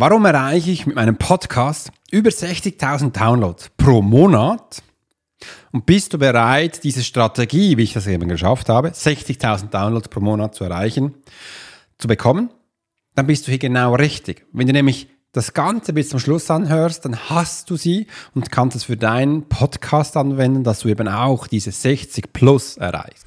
Warum erreiche ich mit meinem Podcast über 60.000 Downloads pro Monat? Und bist du bereit, diese Strategie, wie ich das eben geschafft habe, 60.000 Downloads pro Monat zu erreichen, zu bekommen? Dann bist du hier genau richtig. Wenn du nämlich das Ganze bis zum Schluss anhörst, dann hast du sie und kannst es für deinen Podcast anwenden, dass du eben auch diese 60 plus erreichst.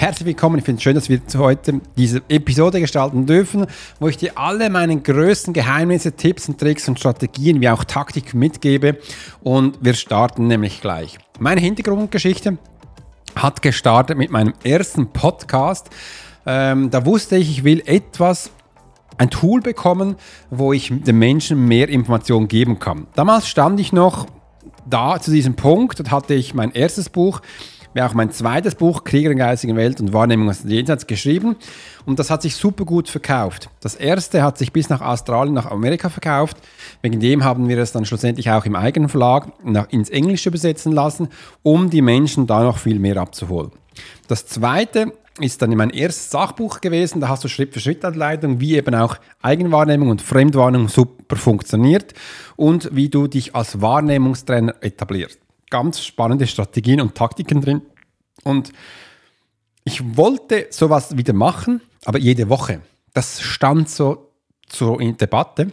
Herzlich willkommen. Ich finde es schön, dass wir heute diese Episode gestalten dürfen, wo ich dir alle meine größten Geheimnisse, Tipps und Tricks und Strategien wie auch Taktik mitgebe. Und wir starten nämlich gleich. Meine Hintergrundgeschichte hat gestartet mit meinem ersten Podcast. Ähm, da wusste ich, ich will etwas ein Tool bekommen, wo ich den Menschen mehr Informationen geben kann. Damals stand ich noch da zu diesem Punkt und hatte ich mein erstes Buch wäre auch mein zweites Buch, Krieger in geistigen Welt und Wahrnehmung aus dem Jenseits, geschrieben. Und das hat sich super gut verkauft. Das erste hat sich bis nach Australien, nach Amerika verkauft. Wegen dem haben wir es dann schlussendlich auch im eigenen Verlag nach, ins Englische übersetzen lassen, um die Menschen da noch viel mehr abzuholen. Das zweite ist dann mein erstes Sachbuch gewesen. Da hast du Schritt für Schritt Anleitung, wie eben auch Eigenwahrnehmung und Fremdwahrnehmung super funktioniert und wie du dich als Wahrnehmungstrainer etablierst ganz spannende Strategien und Taktiken drin. Und ich wollte sowas wieder machen, aber jede Woche. Das stand so zur Debatte.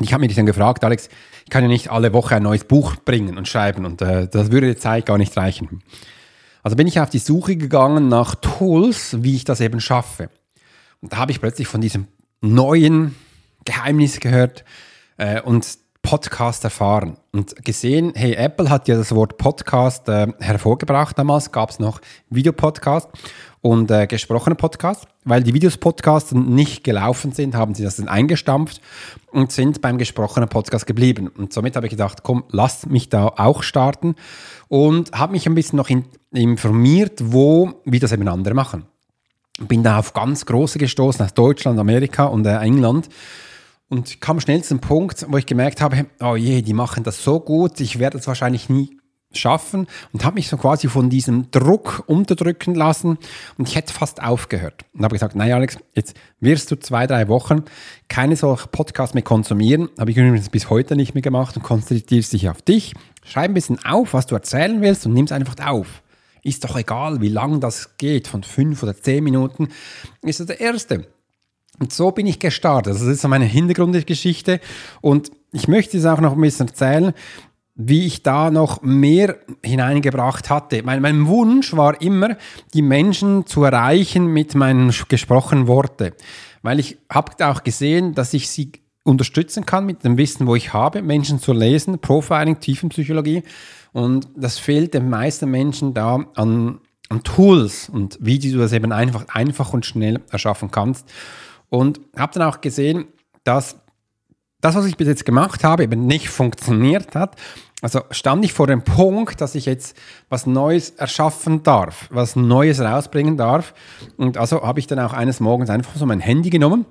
Ich habe mich dann gefragt, Alex, ich kann ja nicht alle Woche ein neues Buch bringen und schreiben und äh, das würde die Zeit gar nicht reichen. Also bin ich auf die Suche gegangen nach Tools, wie ich das eben schaffe. Und da habe ich plötzlich von diesem neuen Geheimnis gehört äh, und Podcast erfahren und gesehen, hey, Apple hat ja das Wort Podcast äh, hervorgebracht damals, gab es noch Videopodcast und äh, gesprochene Podcast, weil die Videos Podcasts nicht gelaufen sind, haben sie das dann eingestampft und sind beim gesprochenen Podcast geblieben. Und somit habe ich gedacht, komm, lass mich da auch starten und habe mich ein bisschen noch in, informiert, wo, wie das eben andere machen. Bin da auf ganz große gestoßen aus Deutschland, Amerika und äh, England und kam schnell zum Punkt, wo ich gemerkt habe, oh je, die machen das so gut, ich werde es wahrscheinlich nie schaffen. Und habe mich so quasi von diesem Druck unterdrücken lassen. Und ich hätte fast aufgehört. Und habe gesagt, nein Alex, jetzt wirst du zwei, drei Wochen keine solche Podcasts mehr konsumieren, habe ich übrigens bis heute nicht mehr gemacht und konzentrierst dich auf dich, schreib ein bisschen auf, was du erzählen willst und nimm es einfach auf. Ist doch egal, wie lang das geht, von fünf oder zehn Minuten, ist das der erste. Und so bin ich gestartet. Das ist so meine Hintergrundgeschichte. Und ich möchte es auch noch ein bisschen erzählen, wie ich da noch mehr hineingebracht hatte. Mein, mein Wunsch war immer, die Menschen zu erreichen mit meinen gesprochenen Worten. Weil ich habe auch gesehen, dass ich sie unterstützen kann mit dem Wissen, wo ich habe, Menschen zu lesen, Profiling, Tiefenpsychologie. Und das fehlt den meisten Menschen da an, an Tools und wie du das eben einfach, einfach und schnell erschaffen kannst. Und habe dann auch gesehen, dass das, was ich bis jetzt gemacht habe, eben nicht funktioniert hat. Also stand ich vor dem Punkt, dass ich jetzt was Neues erschaffen darf, was Neues rausbringen darf. Und also habe ich dann auch eines Morgens einfach so mein Handy genommen,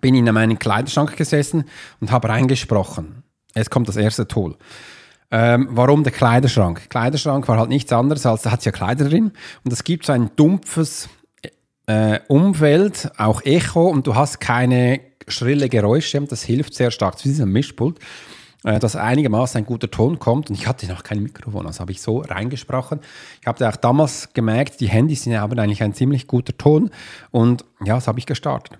bin in meinen Kleiderschrank gesessen und habe reingesprochen. Jetzt kommt das erste Tool. Ähm, warum der Kleiderschrank? Kleiderschrank war halt nichts anderes, als da hat es ja Kleider drin und es gibt so ein dumpfes äh, Umfeld, auch Echo und du hast keine schrille Geräusche. Das hilft sehr stark zu diesem Mischpult, äh, dass einigermaßen ein guter Ton kommt. Und ich hatte noch kein Mikrofon, also habe ich so reingesprochen. Ich habe auch damals gemerkt, die Handys haben eigentlich ein ziemlich guter Ton. Und ja, so habe ich gestartet.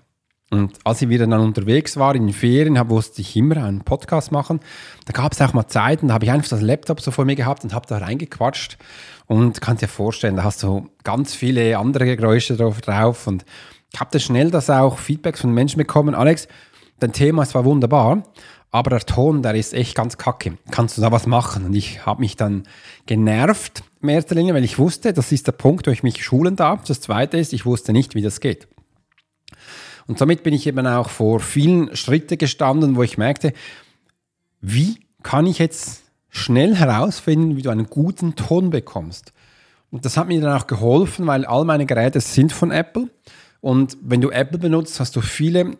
Und als ich wieder dann unterwegs war in den Ferien, hab, wusste ich immer einen Podcast machen. Da gab es auch mal Zeiten, da habe ich einfach das Laptop so vor mir gehabt und habe da reingequatscht. Und kannst dir vorstellen, da hast du ganz viele andere Geräusche drauf, drauf und ich habe das schnell das auch Feedbacks von Menschen bekommen. Alex, dein Thema ist zwar wunderbar, aber der Ton, der ist echt ganz kacke. Kannst du da was machen? Und ich habe mich dann genervt, in erster Linie, weil ich wusste, das ist der Punkt, wo ich mich schulen darf. Das zweite ist, ich wusste nicht, wie das geht. Und somit bin ich eben auch vor vielen Schritten gestanden, wo ich merkte, wie kann ich jetzt schnell herausfinden, wie du einen guten Ton bekommst. Und das hat mir dann auch geholfen, weil all meine Geräte sind von Apple. Und wenn du Apple benutzt, hast du viele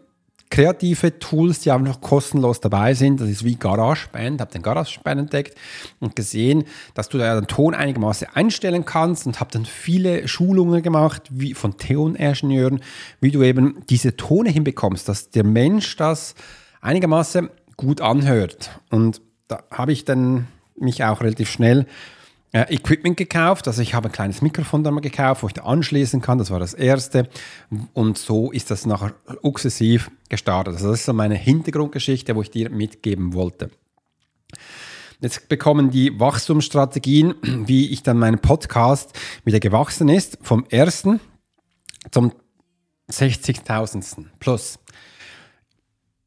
kreative Tools, die einfach kostenlos dabei sind. Das ist wie GarageBand. Habe den GarageBand entdeckt und gesehen, dass du da den Ton einigermaßen einstellen kannst und habe dann viele Schulungen gemacht, wie von Toningenieuren, wie du eben diese Tone hinbekommst, dass der Mensch das einigermaßen gut anhört. Und da habe ich dann mich auch relativ schnell äh, Equipment gekauft. Also ich habe ein kleines Mikrofon dann mal gekauft, wo ich da anschließen kann. Das war das erste. Und so ist das nachher sukzessiv gestartet. Also das ist so meine Hintergrundgeschichte, wo ich dir mitgeben wollte. Jetzt bekommen die Wachstumsstrategien, wie ich dann meinen Podcast wieder gewachsen ist, vom ersten zum 60.000. plus.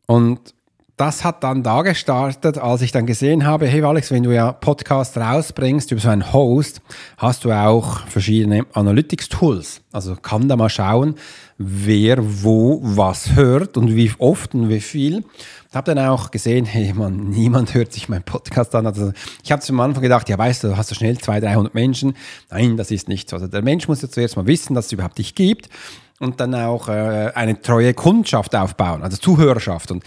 Und das hat dann da gestartet, als ich dann gesehen habe, hey Alex, wenn du ja Podcast rausbringst über so einen Host, hast du auch verschiedene Analytics-Tools. Also kann da mal schauen, wer wo was hört und wie oft und wie viel. Ich habe dann auch gesehen, hey man, niemand hört sich meinen Podcast an. Also ich habe am Anfang gedacht, ja weißt du, hast du schnell 200, 300 Menschen. Nein, das ist nicht so. Also der Mensch muss ja zuerst mal wissen, dass es überhaupt dich gibt und dann auch äh, eine treue Kundschaft aufbauen, also Zuhörerschaft. Und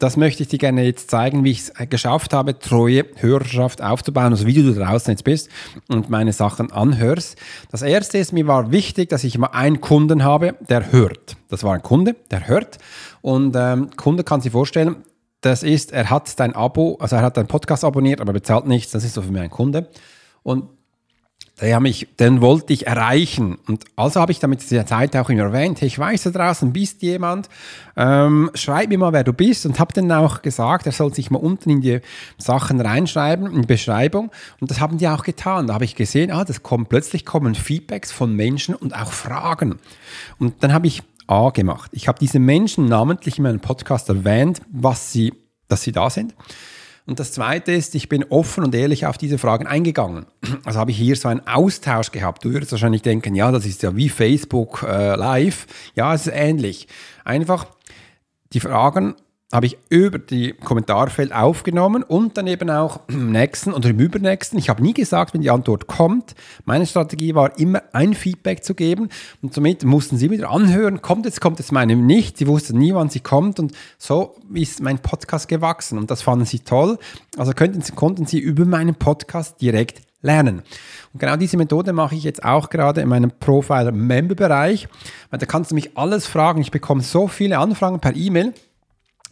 das möchte ich dir gerne jetzt zeigen, wie ich es geschafft habe, treue Hörerschaft aufzubauen, also wie du draußen jetzt bist und meine Sachen anhörst. Das erste ist, mir war wichtig, dass ich immer einen Kunden habe, der hört. Das war ein Kunde, der hört. Und ähm, Kunde kann sich vorstellen, das ist, er hat dein Abo, also er hat deinen Podcast abonniert, aber bezahlt nichts. Das ist so für mich ein Kunde. Und der mich, den wollte ich erreichen. Und also habe ich damit dieser Zeit auch immer erwähnt, hey, ich weiß, da draußen bist jemand, ähm, schreib mir mal, wer du bist. Und habe dann auch gesagt, er soll sich mal unten in die Sachen reinschreiben, in die Beschreibung. Und das haben die auch getan. Da habe ich gesehen, ah, das kommen, plötzlich kommen Feedbacks von Menschen und auch Fragen. Und dann habe ich A gemacht. Ich habe diese Menschen namentlich in meinem Podcast erwähnt, was sie, dass sie da sind. Und das Zweite ist, ich bin offen und ehrlich auf diese Fragen eingegangen. Also habe ich hier so einen Austausch gehabt. Du würdest wahrscheinlich denken, ja, das ist ja wie Facebook äh, Live. Ja, es ist ähnlich. Einfach die Fragen habe ich über die Kommentarfeld aufgenommen und dann eben auch im nächsten oder im übernächsten. Ich habe nie gesagt, wenn die Antwort kommt. Meine Strategie war immer ein Feedback zu geben und somit mussten sie wieder anhören, kommt jetzt, kommt jetzt meine nicht. Sie wussten nie, wann sie kommt und so ist mein Podcast gewachsen und das fanden sie toll. Also könnten, konnten sie über meinen Podcast direkt lernen. Und genau diese Methode mache ich jetzt auch gerade in meinem Profiler-Member-Bereich, weil da kannst du mich alles fragen. Ich bekomme so viele Anfragen per E-Mail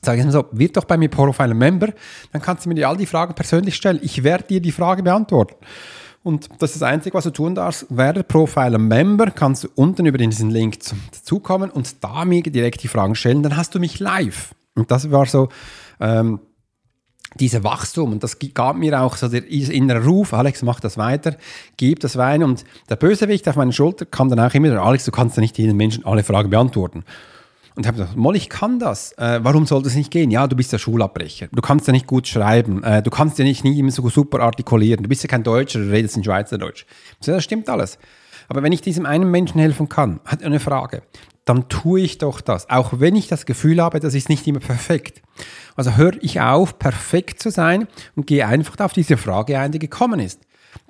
Sage ich mal so, wird doch bei mir Profiler Member, dann kannst du mir all die Fragen persönlich stellen. Ich werde dir die Frage beantworten. Und das ist das Einzige, was du tun darfst. Werde Profiler Member, kannst du unten über diesen Link dazukommen und da mir direkt die Fragen stellen. Dann hast du mich live. Und das war so ähm, diese Wachstum. Und das gab mir auch so der innere Ruf, Alex, mach das weiter, gib das Wein. Und der Bösewicht auf meiner Schulter kam dann auch immer, Alex, du kannst ja nicht jedem Menschen alle Fragen beantworten. Und habe gesagt, Moll, ich kann das. Äh, warum soll das nicht gehen? Ja, du bist ja Schulabbrecher. Du kannst ja nicht gut schreiben. Äh, du kannst ja nicht nie immer so super artikulieren. Du bist ja kein Deutscher, du redest in Schweizerdeutsch. So, das stimmt alles. Aber wenn ich diesem einen Menschen helfen kann, hat er eine Frage, dann tue ich doch das. Auch wenn ich das Gefühl habe, das ist nicht immer perfekt. Also höre ich auf, perfekt zu sein und gehe einfach auf diese Frage ein, die gekommen ist.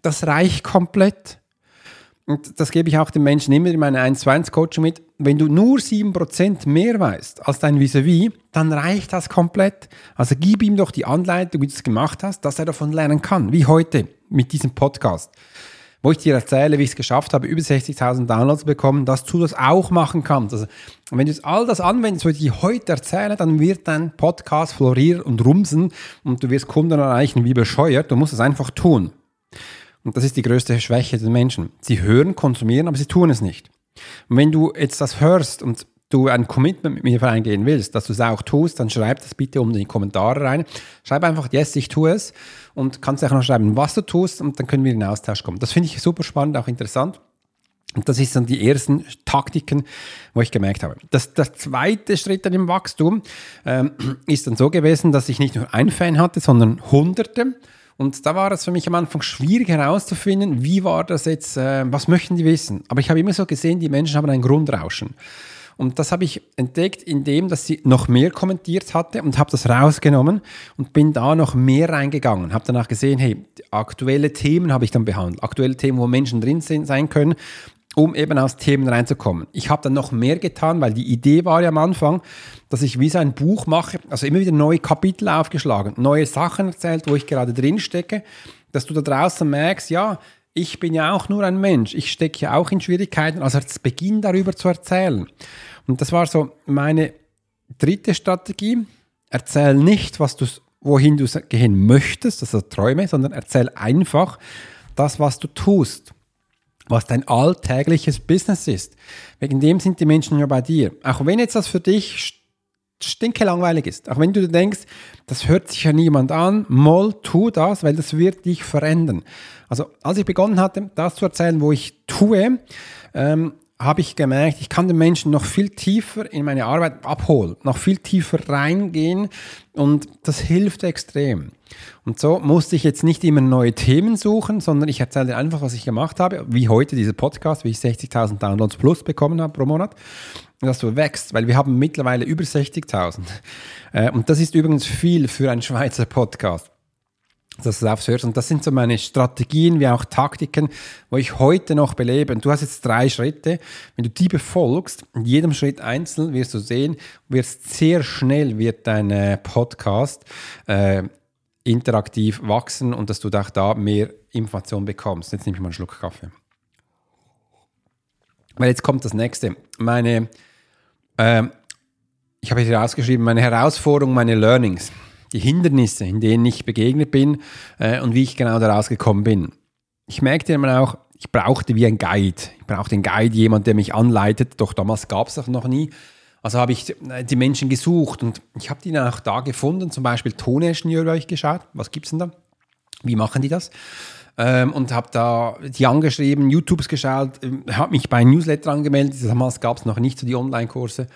Das reicht komplett. Und das gebe ich auch den Menschen immer in meiner 1 2 Coaching mit. Wenn du nur 7% mehr weißt als dein Vis-a-vis, dann reicht das komplett. Also gib ihm doch die Anleitung, wie du es gemacht hast, dass er davon lernen kann. Wie heute mit diesem Podcast. Wo ich dir erzähle, wie ich es geschafft habe, über 60.000 Downloads zu bekommen, dass du das auch machen kannst. Also, wenn du jetzt all das anwendest, was ich dir heute erzähle, dann wird dein Podcast florieren und rumsen und du wirst Kunden erreichen wie bescheuert. Du musst es einfach tun. Und das ist die größte Schwäche der Menschen. Sie hören, konsumieren, aber sie tun es nicht. Und wenn du jetzt das hörst und du ein Commitment mit mir eingehen willst, dass du es auch tust, dann schreib das bitte unten in die Kommentare rein. Schreib einfach, yes, ich tue es und kannst auch noch schreiben, was du tust und dann können wir in den Austausch kommen. Das finde ich super spannend, auch interessant. Und das ist dann die ersten Taktiken, wo ich gemerkt habe. Das, der zweite Schritt dann im Wachstum ähm, ist dann so gewesen, dass ich nicht nur einen Fan hatte, sondern hunderte. Und da war es für mich am Anfang schwierig herauszufinden, wie war das jetzt, äh, was möchten die wissen. Aber ich habe immer so gesehen, die Menschen haben ein Grundrauschen. Und das habe ich entdeckt, indem dass sie noch mehr kommentiert hatte und habe das rausgenommen und bin da noch mehr reingegangen. Habe danach gesehen, hey, aktuelle Themen habe ich dann behandelt, aktuelle Themen, wo Menschen drin sein können um eben aus Themen reinzukommen. Ich habe dann noch mehr getan, weil die Idee war ja am Anfang, dass ich wie so ein Buch mache, also immer wieder neue Kapitel aufgeschlagen, neue Sachen erzählt, wo ich gerade drin stecke, dass du da draußen merkst, ja, ich bin ja auch nur ein Mensch, ich stecke ja auch in Schwierigkeiten, also jetzt beginn darüber zu erzählen. Und das war so meine dritte Strategie. Erzähl nicht, was du, wohin du gehen möchtest, also Träume, sondern erzähl einfach das, was du tust was dein alltägliches Business ist. Wegen dem sind die Menschen ja bei dir. Auch wenn jetzt das für dich stinke langweilig ist, auch wenn du denkst, das hört sich ja niemand an, mal tu das, weil das wird dich verändern. Also als ich begonnen hatte, das zu erzählen, wo ich tue, ähm, habe ich gemerkt, ich kann den Menschen noch viel tiefer in meine Arbeit abholen, noch viel tiefer reingehen und das hilft extrem. Und so musste ich jetzt nicht immer neue Themen suchen, sondern ich erzähle einfach, was ich gemacht habe, wie heute dieser Podcast, wie ich 60.000 Downloads plus bekommen habe pro Monat, dass du wächst, weil wir haben mittlerweile über 60.000. Äh, und das ist übrigens viel für einen Schweizer Podcast dass du es aufhörst. Und das sind so meine Strategien wie auch Taktiken, wo ich heute noch belebe. Und du hast jetzt drei Schritte. Wenn du die befolgst, in jedem Schritt einzeln wirst du sehen, wirst sehr schnell wird dein äh, Podcast äh, interaktiv wachsen und dass du auch da mehr Informationen bekommst. Jetzt nehme ich mal einen Schluck Kaffee. Weil jetzt kommt das nächste. Meine, äh, ich habe hier rausgeschrieben, meine Herausforderung, meine Learnings die Hindernisse, in denen ich begegnet bin äh, und wie ich genau daraus gekommen bin. Ich merkte immer auch, ich brauchte wie ein Guide. Ich brauchte einen Guide, jemand, der mich anleitet, doch damals gab es das noch nie. Also habe ich äh, die Menschen gesucht und ich habe die dann auch da gefunden, zum Beispiel Toningenieur habe ich geschaut, was gibt es denn da? Wie machen die das? Ähm, und habe da die angeschrieben, YouTubes geschaut, äh, habe mich bei Newsletter angemeldet, damals gab es noch nicht so die Online-Kurse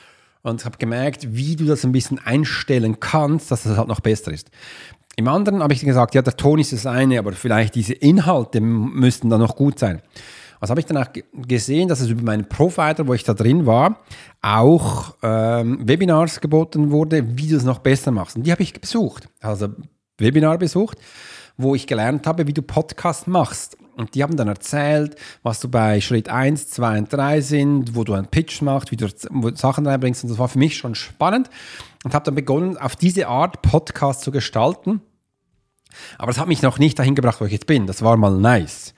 und habe gemerkt, wie du das ein bisschen einstellen kannst, dass das halt noch besser ist. Im anderen habe ich gesagt, ja, der Ton ist das eine, aber vielleicht diese Inhalte müssten dann noch gut sein. Also habe ich dann auch gesehen, dass es über meinen Provider, wo ich da drin war, auch ähm, Webinars geboten wurde, wie du es noch besser machst. Und die habe ich besucht. Also Webinar besucht, wo ich gelernt habe, wie du Podcast machst. Und die haben dann erzählt, was du bei Schritt 1, 2 und 3 sind, wo du einen Pitch machst, wie du Sachen reinbringst. Und das war für mich schon spannend und habe dann begonnen, auf diese Art Podcast zu gestalten. Aber es hat mich noch nicht dahin gebracht, wo ich jetzt bin. Das war mal nice.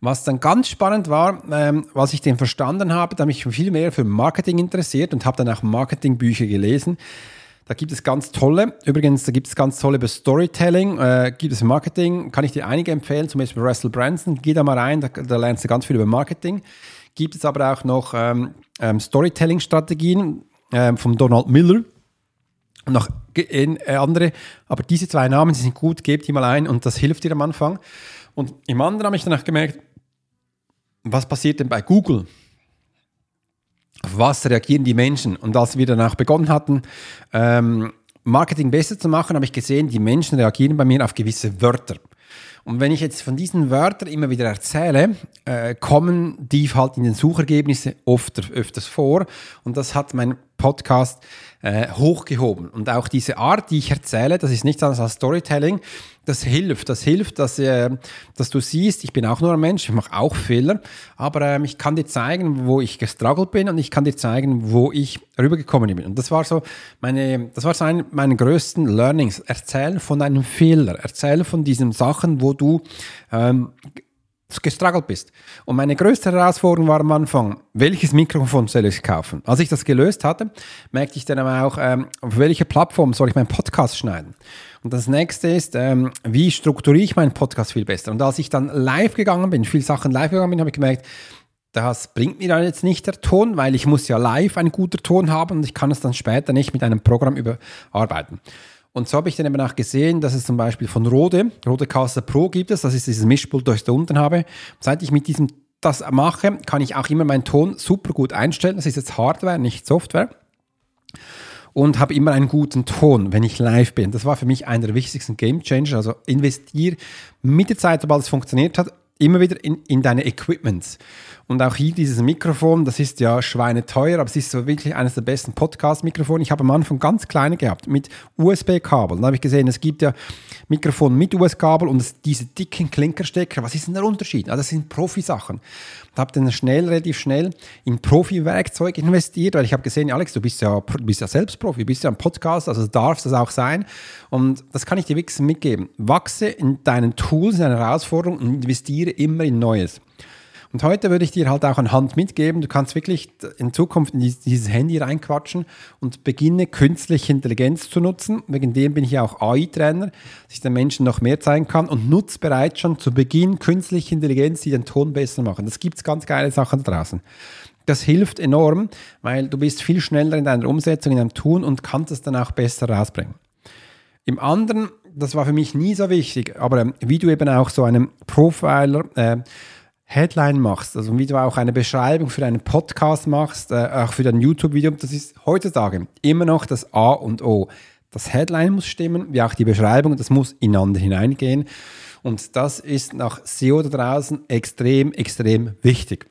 Was dann ganz spannend war, ähm, was ich den verstanden habe, da mich viel mehr für Marketing interessiert und habe dann auch Marketingbücher gelesen. Da gibt es ganz tolle, übrigens, da gibt es ganz tolle über Storytelling, äh, gibt es Marketing, kann ich dir einige empfehlen, zum Beispiel Russell Branson, geh da mal rein, da, da lernst du ganz viel über Marketing. Gibt es aber auch noch ähm, ähm, Storytelling-Strategien ähm, von Donald Miller und noch äh, andere, aber diese zwei Namen, die sind gut, gebt die mal ein und das hilft dir am Anfang. Und im anderen habe ich danach gemerkt, was passiert denn bei Google? Auf was reagieren die Menschen? Und als wir danach begonnen hatten, ähm, Marketing besser zu machen, habe ich gesehen, die Menschen reagieren bei mir auf gewisse Wörter. Und wenn ich jetzt von diesen Wörtern immer wieder erzähle, äh, kommen die halt in den Suchergebnissen oft, öfters vor. Und das hat mein Podcast äh, hochgehoben. Und auch diese Art, die ich erzähle, das ist nichts anderes als Storytelling, das hilft. Das hilft, dass, äh, dass du siehst, ich bin auch nur ein Mensch, ich mache auch Fehler, aber äh, ich kann dir zeigen, wo ich gestruggelt bin und ich kann dir zeigen, wo ich rübergekommen bin. Und das war so meine, das war so ein meiner größten Learnings. Erzählen von einem Fehler, erzählen von diesen Sachen, wo du ähm, gestruggelt bist. Und meine größte Herausforderung war am Anfang, welches Mikrofon soll ich kaufen? Als ich das gelöst hatte, merkte ich dann aber auch, ähm, auf welche Plattform soll ich meinen Podcast schneiden? Und das nächste ist, ähm, wie strukturiere ich meinen Podcast viel besser? Und als ich dann live gegangen bin, viele Sachen live gegangen bin, habe ich gemerkt, das bringt mir dann jetzt nicht der Ton, weil ich muss ja live einen guten Ton haben und ich kann es dann später nicht mit einem Programm überarbeiten. Und so habe ich dann eben auch gesehen, dass es zum Beispiel von Rode, Rode Caster Pro gibt es, das ist dieses Mischpult, das ich da unten habe. Seit ich mit diesem das mache, kann ich auch immer meinen Ton super gut einstellen. Das ist jetzt Hardware, nicht Software. Und habe immer einen guten Ton, wenn ich live bin. Das war für mich einer der wichtigsten Game Changer. Also investiere mit der Zeit, sobald es funktioniert hat, immer wieder in, in deine Equipments. Und auch hier dieses Mikrofon, das ist ja schweineteuer, aber es ist so wirklich eines der besten Podcast-Mikrofone. Ich habe am Anfang ganz kleine gehabt mit USB-Kabel. Dann habe ich gesehen, es gibt ja Mikrofon mit USB-Kabel und diese dicken Klinkerstecker. Was ist denn der Unterschied? Ah, das sind Profisachen. Habe dann schnell, relativ schnell in Profi-Werkzeug investiert, weil ich habe gesehen, Alex, du bist ja, bist ja selbst Profi, du bist ja ein Podcast, also darf das auch sein. Und das kann ich dir wirklich mitgeben. Wachse in deinen Tools, in deinen Herausforderungen und investiere immer in Neues. Und heute würde ich dir halt auch eine Hand mitgeben. Du kannst wirklich in Zukunft in dieses Handy reinquatschen und beginne künstliche Intelligenz zu nutzen. Wegen dem bin ich ja auch AI-Trainer, dass ich den Menschen noch mehr zeigen kann und nutze bereits schon zu Beginn künstliche Intelligenz, die den Ton besser machen. Das gibt es ganz geile Sachen da draußen. Das hilft enorm, weil du bist viel schneller in deiner Umsetzung, in deinem Tun und kannst es dann auch besser rausbringen. Im anderen, das war für mich nie so wichtig, aber wie du eben auch so einen Profiler äh, Headline machst, also wie du auch eine Beschreibung für einen Podcast machst, äh, auch für dein YouTube-Video, das ist heutzutage immer noch das A und O. Das Headline muss stimmen, wie auch die Beschreibung, das muss ineinander hineingehen. Und das ist nach SEO da draußen extrem, extrem wichtig.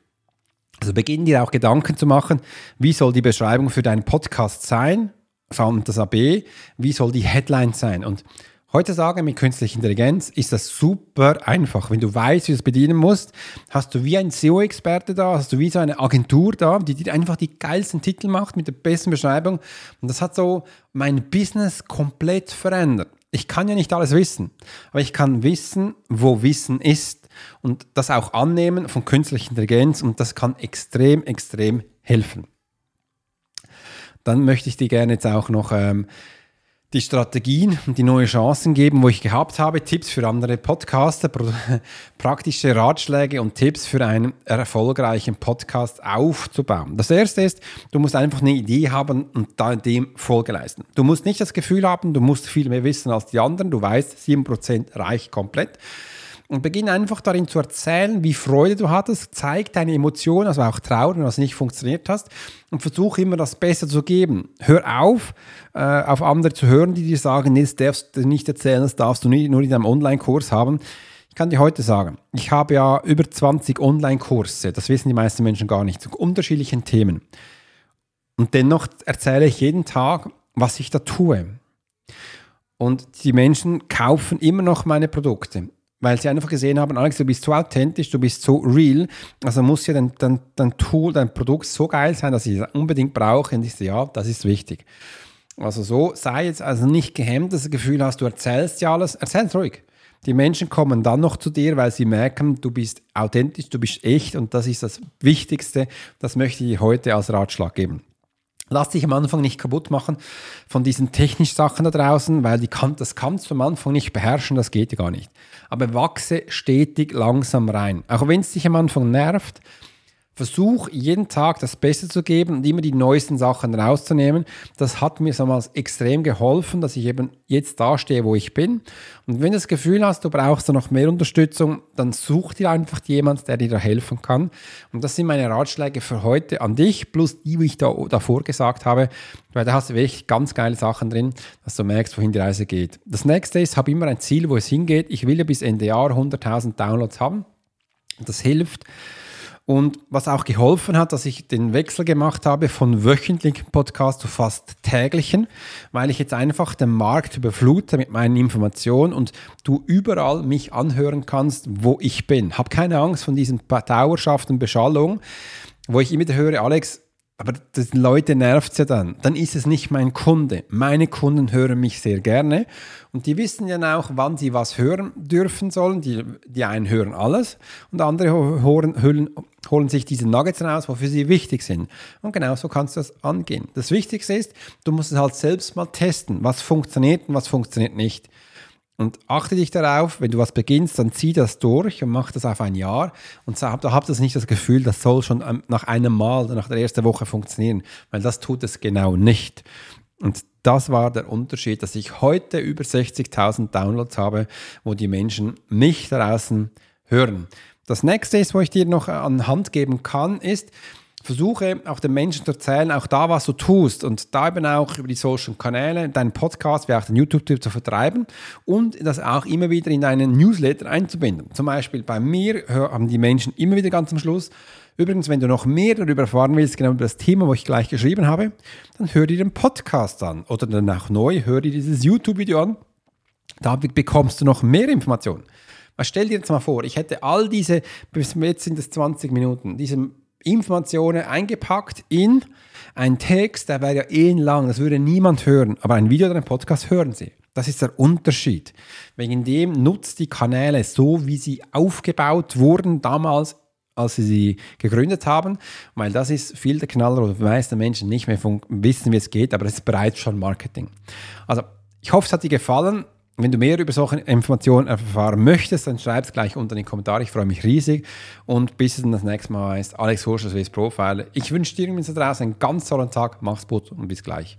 Also beginn dir auch Gedanken zu machen, wie soll die Beschreibung für deinen Podcast sein, und das AB, wie soll die Headline sein. Und Heutzutage mit künstlicher Intelligenz ist das super einfach. Wenn du weißt, wie du es bedienen musst, hast du wie ein SEO-Experte da, hast du wie so eine Agentur da, die dir einfach die geilsten Titel macht mit der besten Beschreibung. Und das hat so mein Business komplett verändert. Ich kann ja nicht alles wissen, aber ich kann wissen, wo Wissen ist und das auch annehmen von künstlicher Intelligenz und das kann extrem, extrem helfen. Dann möchte ich dir gerne jetzt auch noch ähm, die Strategien und die neuen Chancen geben, wo ich gehabt habe, Tipps für andere Podcaster, praktische Ratschläge und Tipps für einen erfolgreichen Podcast aufzubauen. Das erste ist, du musst einfach eine Idee haben und dem Folge leisten. Du musst nicht das Gefühl haben, du musst viel mehr wissen als die anderen, du weißt, 7% reicht komplett und beginn einfach darin zu erzählen, wie Freude du hattest, zeig deine Emotionen, also auch Trauer, wenn das nicht funktioniert hast und versuch immer das Beste zu geben. Hör auf, äh, auf andere zu hören, die dir sagen, nee, das darfst du nicht erzählen, das darfst du nicht, nur in deinem Online-Kurs haben. Ich kann dir heute sagen, ich habe ja über 20 Online-Kurse, das wissen die meisten Menschen gar nicht, zu unterschiedlichen Themen. Und dennoch erzähle ich jeden Tag, was ich da tue. Und die Menschen kaufen immer noch meine Produkte weil sie einfach gesehen haben, Alex, du bist so authentisch, du bist so real, also muss ja dein, dein, dein Tool, dein Produkt so geil sein, dass ich es unbedingt brauche. Und ich so, ja, das ist wichtig. Also so, sei jetzt also nicht gehemmt, dass du das Gefühl hast, du erzählst ja alles, erzähl's ruhig. Die Menschen kommen dann noch zu dir, weil sie merken, du bist authentisch, du bist echt und das ist das Wichtigste. Das möchte ich heute als Ratschlag geben. Lass dich am Anfang nicht kaputt machen von diesen technischen Sachen da draußen, weil die kann, das kannst du am Anfang nicht beherrschen, das geht ja gar nicht. Aber wachse stetig langsam rein. Auch wenn es dich am Anfang nervt, Versuch jeden Tag das Beste zu geben und immer die neuesten Sachen rauszunehmen. Das hat mir damals extrem geholfen, dass ich eben jetzt da stehe, wo ich bin. Und wenn du das Gefühl hast, du brauchst da noch mehr Unterstützung, dann such dir einfach jemanden, der dir da helfen kann. Und das sind meine Ratschläge für heute an dich, plus die, die ich da, davor gesagt habe, weil da hast du wirklich ganz geile Sachen drin, dass du merkst, wohin die Reise geht. Das nächste ist, habe immer ein Ziel, wo es hingeht. Ich will ja bis Ende Jahr 100.000 Downloads haben. Das hilft, und was auch geholfen hat, dass ich den Wechsel gemacht habe von wöchentlichen Podcast zu fast täglichen, weil ich jetzt einfach den Markt überflute mit meinen Informationen und du überall mich anhören kannst, wo ich bin. Hab keine Angst von diesen Dauerschaft und Beschallung, wo ich immer höre, Alex, aber das Leute nervt es ja dann. Dann ist es nicht mein Kunde. Meine Kunden hören mich sehr gerne und die wissen ja auch, wann sie was hören dürfen sollen. Die, die einen hören alles und andere holen, holen, holen sich diese Nuggets raus, wofür sie wichtig sind. Und genau so kannst du das angehen. Das Wichtigste ist, du musst es halt selbst mal testen, was funktioniert und was funktioniert nicht. Und achte dich darauf, wenn du was beginnst, dann zieh das durch und mach das auf ein Jahr. Und da habt das nicht das Gefühl, das soll schon nach einem Mal nach der ersten Woche funktionieren, weil das tut es genau nicht. Und das war der Unterschied, dass ich heute über 60.000 Downloads habe, wo die Menschen mich draußen hören. Das nächste ist, wo ich dir noch an Hand geben kann, ist, versuche auch den Menschen zu erzählen, auch da, was du tust und da eben auch über die Social Kanäle, deinen Podcast, wie auch den YouTube-Tipp zu vertreiben und das auch immer wieder in deinen Newsletter einzubinden. Zum Beispiel bei mir haben die Menschen immer wieder ganz am Schluss, übrigens, wenn du noch mehr darüber erfahren willst, genau über das Thema, wo ich gleich geschrieben habe, dann hör dir den Podcast an oder dann auch neu, hör dir dieses YouTube-Video an, da bekommst du noch mehr Informationen. Stell dir jetzt mal vor, ich hätte all diese, bis jetzt sind es 20 Minuten, diese Informationen eingepackt in einen Text, der wäre ja ellenlang, das würde niemand hören, aber ein Video oder ein Podcast hören Sie. Das ist der Unterschied. Wegen dem nutzt die Kanäle so, wie sie aufgebaut wurden damals, als sie sie gegründet haben, weil das ist viel der Knaller, wo die meisten Menschen nicht mehr wissen, wie es geht, aber es ist bereits schon Marketing. Also, ich hoffe, es hat dir gefallen. Wenn du mehr über solche Informationen erfahren möchtest, dann schreib es gleich unter in die Kommentare. Ich freue mich riesig. Und bis es dann das nächste Mal heißt, Alex Horsch, Swiss Profiler. Ich wünsche dir da draußen einen ganz tollen Tag. Mach's gut und bis gleich.